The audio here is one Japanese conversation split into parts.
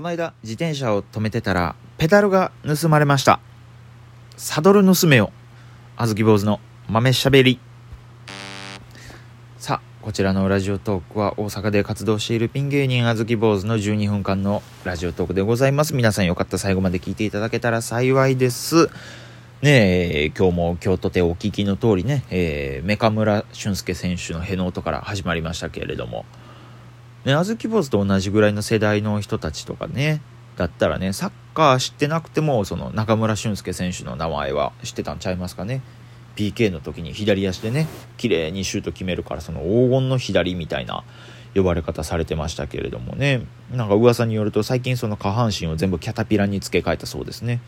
この間自転車を止めてたらペダルが盗まれました。サドル盗めよ。あずき坊主の豆しゃべり。さあこちらのラジオトークは大阪で活動しているピン芸人あずき坊主の12分間のラジオトークでございます。皆さんよかったら最後まで聞いていただけたら幸いです。ねえ今日も京都でお聞きの通りね、えー、メカ村俊介選手のへの音から始まりましたけれども。ね、あずき坊主と同じぐらいの世代の人たちとかねだったらねサッカー知ってなくてもその中村俊輔選手の名前は知ってたんちゃいますかね。PK の時に左足でね綺麗にシュート決めるからその黄金の左みたいな呼ばれ方されてましたけれどもね。なんか噂によると最近その下半身を全部キャタピラに付け替えたそうですね。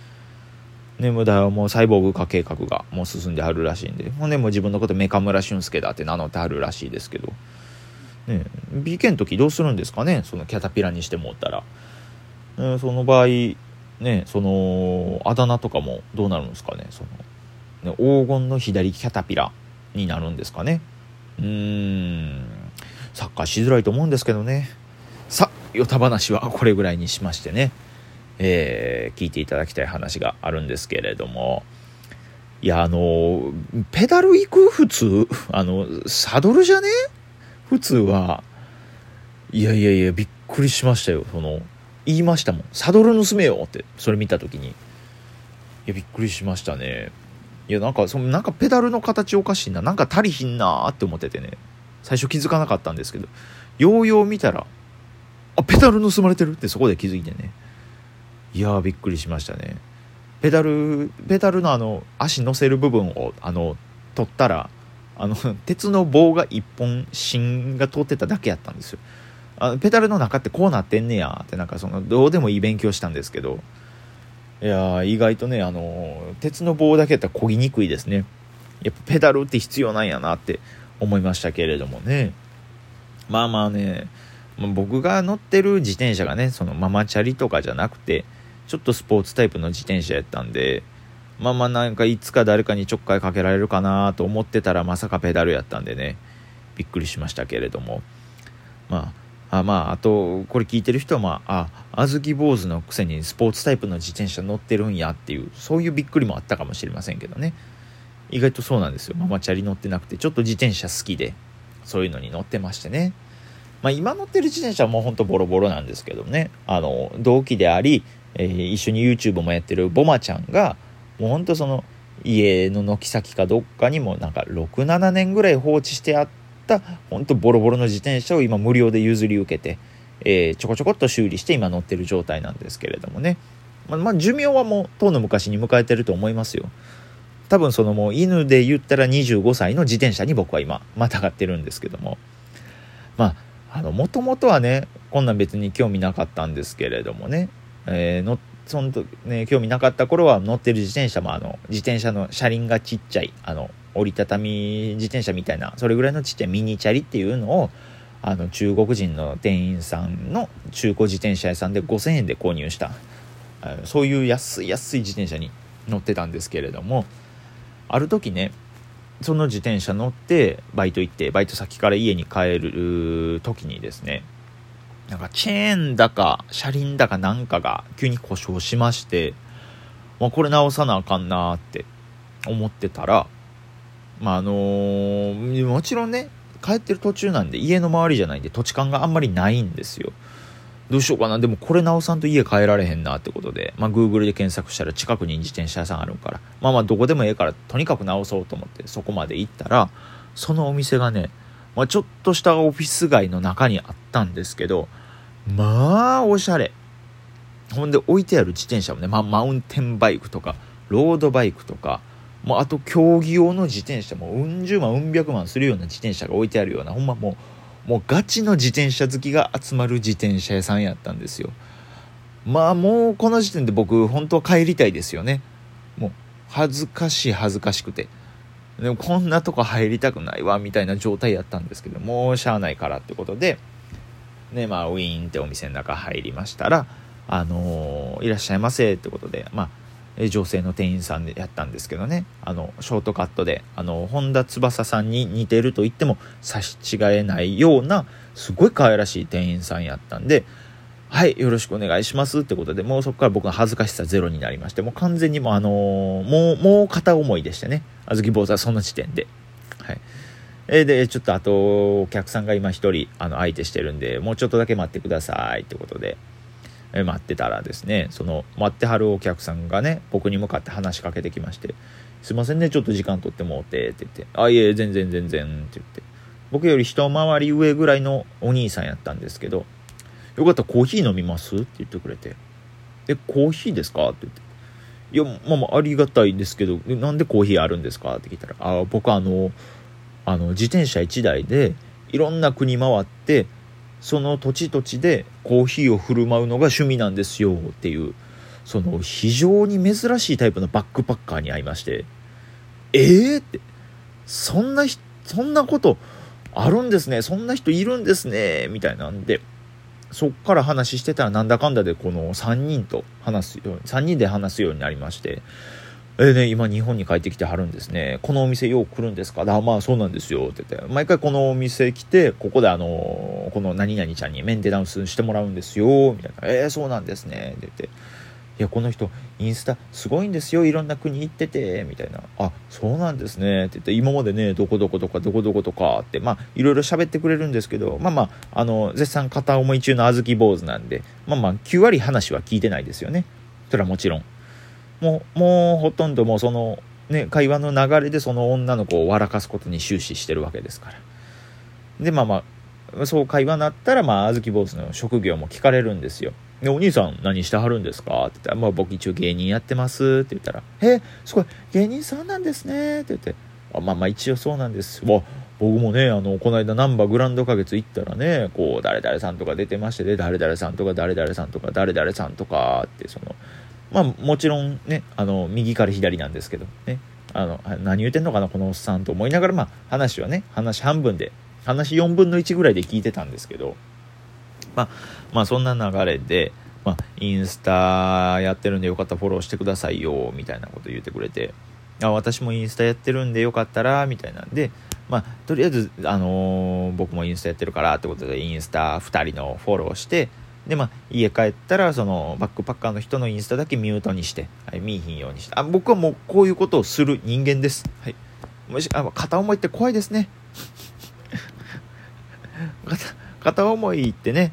ね、無駄はもうサイボーグ化計画がもう進んではるらしいんで。ほんでもう自分のことメカ村俊介だって名乗ってはるらしいですけど。ね、BK の時どうするんですかね？そのキャタピラにしてもったら、えその場合ねそのあだ名とかもどうなるんですかね？そのね黄金の左キャタピラになるんですかね？うーん。サッカーしづらいと思うんですけどね。さヨタ話はこれぐらいにしましてね、えー、聞いていただきたい話があるんですけれども。いやあのペダル行く普通？あのサドルじゃね？普通はいやいやいやびっくりしましたよ。その言いましたもん。サドル盗めよってそれ見た時に。いやびっくりしましたね。いやなんかそのなんかペダルの形おかしいな。なんか足りひんなって思っててね。最初気づかなかったんですけど。ようよう見たらあペダル盗まれてるってそこで気づいてね。いやびっくりしましたね。ペダルペダルのあの足乗せる部分をあの取ったらあの鉄の棒が1本芯が通ってただけやったんですよ。あのペダルの中ってこうなってんねやってなんかそのどうでもいい勉強したんですけど。いや意外とねあの鉄の棒だけやったら漕ぎにくいですね。やっぱペダルって必要なんやなって思いましたけれどもね。まあまあね僕が乗ってる自転車がねそのママチャリとかじゃなくてちょっとスポーツタイプの自転車やったんでまあまあなんかいつか誰かにちょっかいかけられるかなと思ってたらまさかペダルやったんでね。びっくりしましたけれども。まああまああとこれ聞いてる人はまああ小豆坊主のくせにスポーツタイプの自転車乗ってるんやっていうそういうびっくりもあったかもしれませんけどね。意外とそうなんですよ。ママチャリ乗ってなくてちょっと自転車好きでそういうのに乗ってましてね。まあ今乗ってる自転車はもうほんとボロボロなんですけどね。あの同期であり、えー、一緒に YouTube もやってるボマちゃんがもうほんとその家の軒先かどっかにもなんか67年ぐらい放置してあったほんとボロボロの自転車を今無料で譲り受けて、えー、ちょこちょこっと修理して今乗ってる状態なんですけれどもね。ま、まあ、寿命はもうとうの昔に迎えてると思いますよ。多分そのもう犬で言ったら25歳の自転車に僕は今またがってるんですけども。まあのもともとはねこんなん別に興味なかったんですけれどもね、えー、乗ってその時ね、興味なかった頃は乗ってる自転車もあの自転車の車輪がちっちゃいあの折りたたみ自転車みたいなそれぐらいのちっちゃいミニチャリっていうのをあの中国人の店員さんの中古自転車屋さんで5,000円で購入したそういう安い安い自転車に乗ってたんですけれどもある時ねその自転車乗ってバイト行ってバイト先から家に帰る時にですねなんかチェーンだか車輪だかなんかが急に故障しまして、まあ、これ直さなあかんなって思ってたら、まああのー、もちろんね帰ってる途中なんで家の周りじゃないんで土地勘があんまりないんですよ。どうしようかな。でもこれ直さんと家帰られへんなってことで、まあ、Google で検索したら近くに自転車屋さんあるからまあまあどこでもええからとにかく直そうと思ってそこまで行ったらそのお店がね、まあ、ちょっとしたオフィス街の中にあったんですけどまあおしゃれ。ほんで置いてある自転車もね、ま、マウンテンバイクとかロードバイクとかもうあと競技用の自転車もうん十万うん百万するような自転車が置いてあるようなほんまもうもうガチの自転車好きが集まる自転車屋さんやったんですよ。まあもうこの時点で僕本当は帰りたいですよね。もう恥ずかしい恥ずかしくて。でもこんなとこ入りたくないわみたいな状態やったんですけどもうしゃあないからってことでねまあ、ウィーンってお店の中入りましたら、あのー、いらっしゃいませってことで、まあ、女性の店員さんでやったんですけどねあのショートカットであの本田翼さんに似てると言っても差し違えないようなすごい可愛らしい店員さんやったんで「はい、よろしくお願いしますってことで、もうそこから僕の恥ずかしさゼロになりまして、もう完全にもうあのーもう、もう片思いでしてね、あずき坊主はその時点で。えで、ちょっとあと、お客さんが今一人、あの、相手してるんで、もうちょっとだけ待ってくださいってことで、え待ってたらですね、その、待ってはるお客さんがね、僕に向かって話しかけてきまして、すいませんね、ちょっと時間取ってもうて、って言って、あ、いえ、全然全然、って言って、僕より一回り上ぐらいのお兄さんやったんですけど、よかったらコーヒー飲みます？って言ってくれて、え、コーヒーですか？って言って、いや、まあまあ、ありがたいですけど、なんでコーヒーあるんですか？って聞いたら、あ、僕あの、あの、自転車1台で、いろんな国回って、その土地土地でコーヒーを振る舞うのが趣味なんですよっていう、その非常に珍しいタイプのバックパッカーに会いまして、えーって、そんなひ、そんなことあるんですね、そんな人いるんですね、みたいなんで、そっから話してたらなんだかんだでこの3人と話すように、3人で話すようになりまして、えーね、今日本に帰ってきてはるんですね。このお店よう来るんですか？あ、まあそうなんですよ。って言って、毎回このお店来て、ここであの、この何々ちゃんにメンテナンスしてもらうんですよ。みたいな。えー、そうなんですね。って言って。いや、この人、インスタすごいんですよ。いろんな国行ってて、みたいな。あ、そうなんですね。って言って、今までね、どこどことか、どこどことかって、まあ、いろいろ喋ってくれるんですけど、まあまあ、あの、絶賛片思い中の小豆坊主なんで、まあまあ、9割話は聞いてないですよね。それはもちろん。もう、もうほとんどもうその、ね、会話の流れでその女の子を笑かすことに終始してるわけですから。で、まあまあ、そう会話になったら、まあ、あずき坊主の職業も聞かれるんですよ。で、お兄さん何してはるんですか？って言ったら、まあ僕一応芸人やってますって言ったら、え、すごい、芸人さんなんですねって言って、あまあまあ一応そうなんです。わ、僕もね、あの、この間ナンバーグランド花月行ったらね、こう、誰々さんとか出てましてで、誰々さんとか誰々さんとか誰々さんとかって、その、まあもちろんね、あの、右から左なんですけど、ね、あの、何言ってんのかな、このおっさんと思いながら、まあ話はね、話半分で、話4分の1ぐらいで聞いてたんですけど、まあ、まあそんな流れで、まあ、インスタやってるんでよかったらフォローしてくださいよ、みたいなこと言ってくれて、あ、私もインスタやってるんでよかったら、みたいなんで、まあ、とりあえず、あのー僕もインスタやってるからってことで、インスタ2人のフォローして、で、まあ、家帰ったら、その、バックパッカーの人のインスタだけミュートにして、はい、見えひんようにして、あ、僕はもうこういうことをする人間です。はい。もし、あ、片思いって怖いですね。片片思いってね、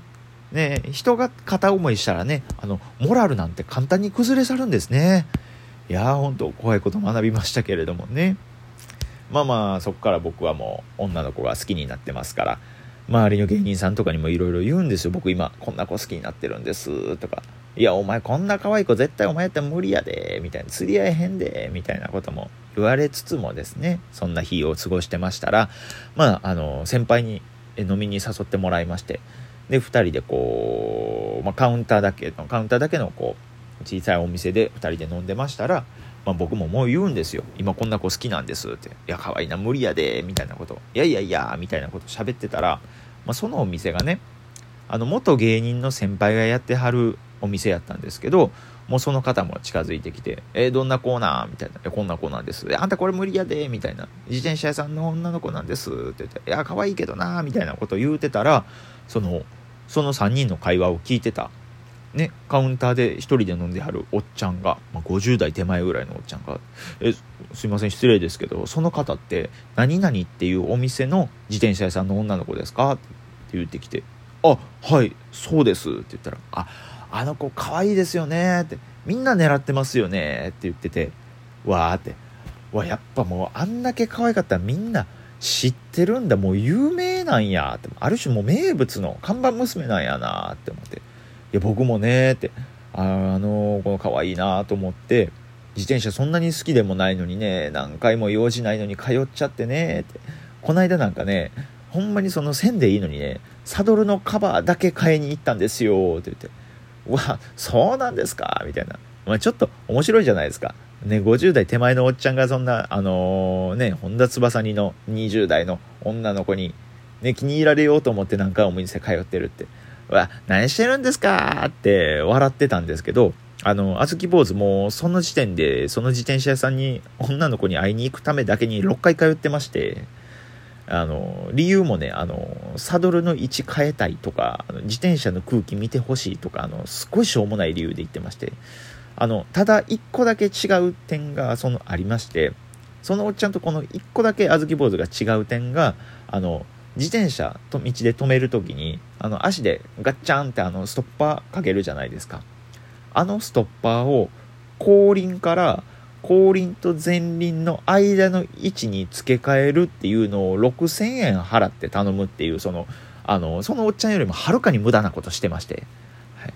ね人が片思いしたらね、あの、モラルなんて簡単に崩れ去るんですね。いやー、ほんと怖いこと学びましたけれどもね。まあまあ、そこから僕はもう女の子が好きになってますから、周りの芸人さんとかにもいろいろ言うんですよ。僕今、こんな子好きになってるんです、とか。いや、お前こんな可愛い子絶対お前やったら無理やで、みたいな、釣り合えへんで、みたいなことも言われつつもですね、そんな日を過ごしてましたら、まあ、あの、先輩に飲みに誘ってもらいまして、で、二人でこう、まあ、カウンターだけの、カウンターだけのこう、小さいお店で二人で飲んでましたら、まあ、僕ももう言うんですよ。今こんな子好きなんですって。いや、可愛いな、無理やで、みたいなこと。いやいやいや、みたいなこと喋ってたら、まあ、そのお店がね、あの、元芸人の先輩がやってはるお店やったんですけど、もうその方も近づいてきて、えーどんなコーナーみたいな。えこんな子なんです。あんたこれ無理やでみたいな。自転車屋さんの女の子なんです。って言って、いや、可愛いけどなみたいなこと言うてたら、その、その3人の会話を聞いてた、ね、カウンターで一人で飲んではるおっちゃんが、まあ、50代手前ぐらいのおっちゃんが、え、すいません、失礼ですけど、その方って、何々っていうお店の自転車屋さんの女の子ですか？って言ってきて、あ、はい、そうです。って言ったら、あ、あの子可愛いですよね。って、みんな狙ってますよね。って言ってて、わーって、わ、やっぱもうあんだけ可愛かったらみんな知ってるんだ、もう有名なんや。って、ある種もう名物の看板娘なんやな。って思って、いや、僕もねって、ああのこの可愛いなと思って、自転車そんなに好きでもないのにね、何回も用事ないのに通っちゃってねって、こないだなんかね、ほんまにその線でいいのにね、サドルのカバーだけ買いに行ったんですよって言って、うわ、そうなんですか？みたいな。まあ、ちょっと面白いじゃないですか。ね、50代手前のおっちゃんがそんな、あのーね、本田翼にの20代の女の子に、ね、気に入られようと思って何回もお店通ってるって。わ、何してるんですか？って笑ってたんですけど、あの、あずき坊主もその時点で、その自転車屋さんに女の子に会いに行くためだけに6回通ってまして、あの理由もねあのサドルの位置変えたいとか自転車の空気見てほしいとかあのすごいしょうもない理由で言ってましてあのただ1個だけ違う点がそのありましてそのおっちゃんとこの1個だけ小豆坊主が違う点があの自転車と道で止める時にあの足でガッチャンってあのストッパーかけるじゃないですか。あのストッパーを後輪から後輪と前輪の間の位置に付け替えるっていうのを6000円払って頼むっていうそのあのそのおっちゃんよりもはるかに無駄なことしてまして、はい。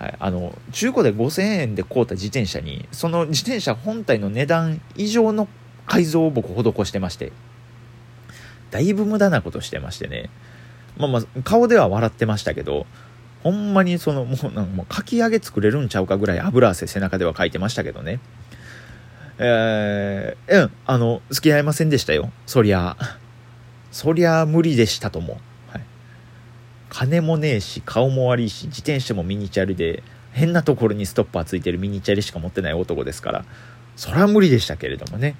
はい、あの中古で5000円で買うた自転車にその自転車本体の値段以上の改造を僕施してまして。だいぶ無駄なことしてましてねまあまあ顔では笑ってましたけどほんまにそのもうなんかもうかき揚げ作れるんちゃうかぐらい油汗背中では書いてましたけどねえー、うん、あの、付き合いませんでしたよ。そりゃ。そりゃ無理でしたとも。はい。金もねえし、顔も悪いし、自転車もミニチュアで、変なところにストッパーついてるミニチュアルしか持ってない男ですから、そりゃ無理でしたけれどもね。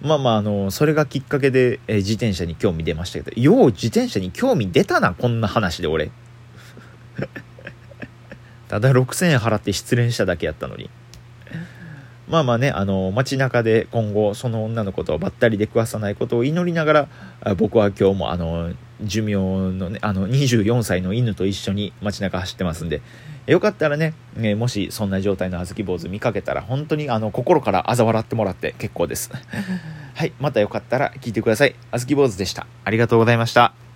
まあまあ、あの、それがきっかけで、えー、自転車に興味出ましたけど、よう自転車に興味出たな、こんな話で俺。ただ6000円払って失恋しただけやったのに。まあまあね、あの、街中で今後、その女の子とばったり出くわさないことを祈りながら、僕は今日もあの、寿命のね、あの、24歳の犬と一緒に街中走ってますんで、よかったらね、えもしそんな状態の小豆坊主見かけたら、本当にあの、心から嘲笑ってもらって結構です。はい、またよかったら聞いてください。小豆坊主でした。ありがとうございました。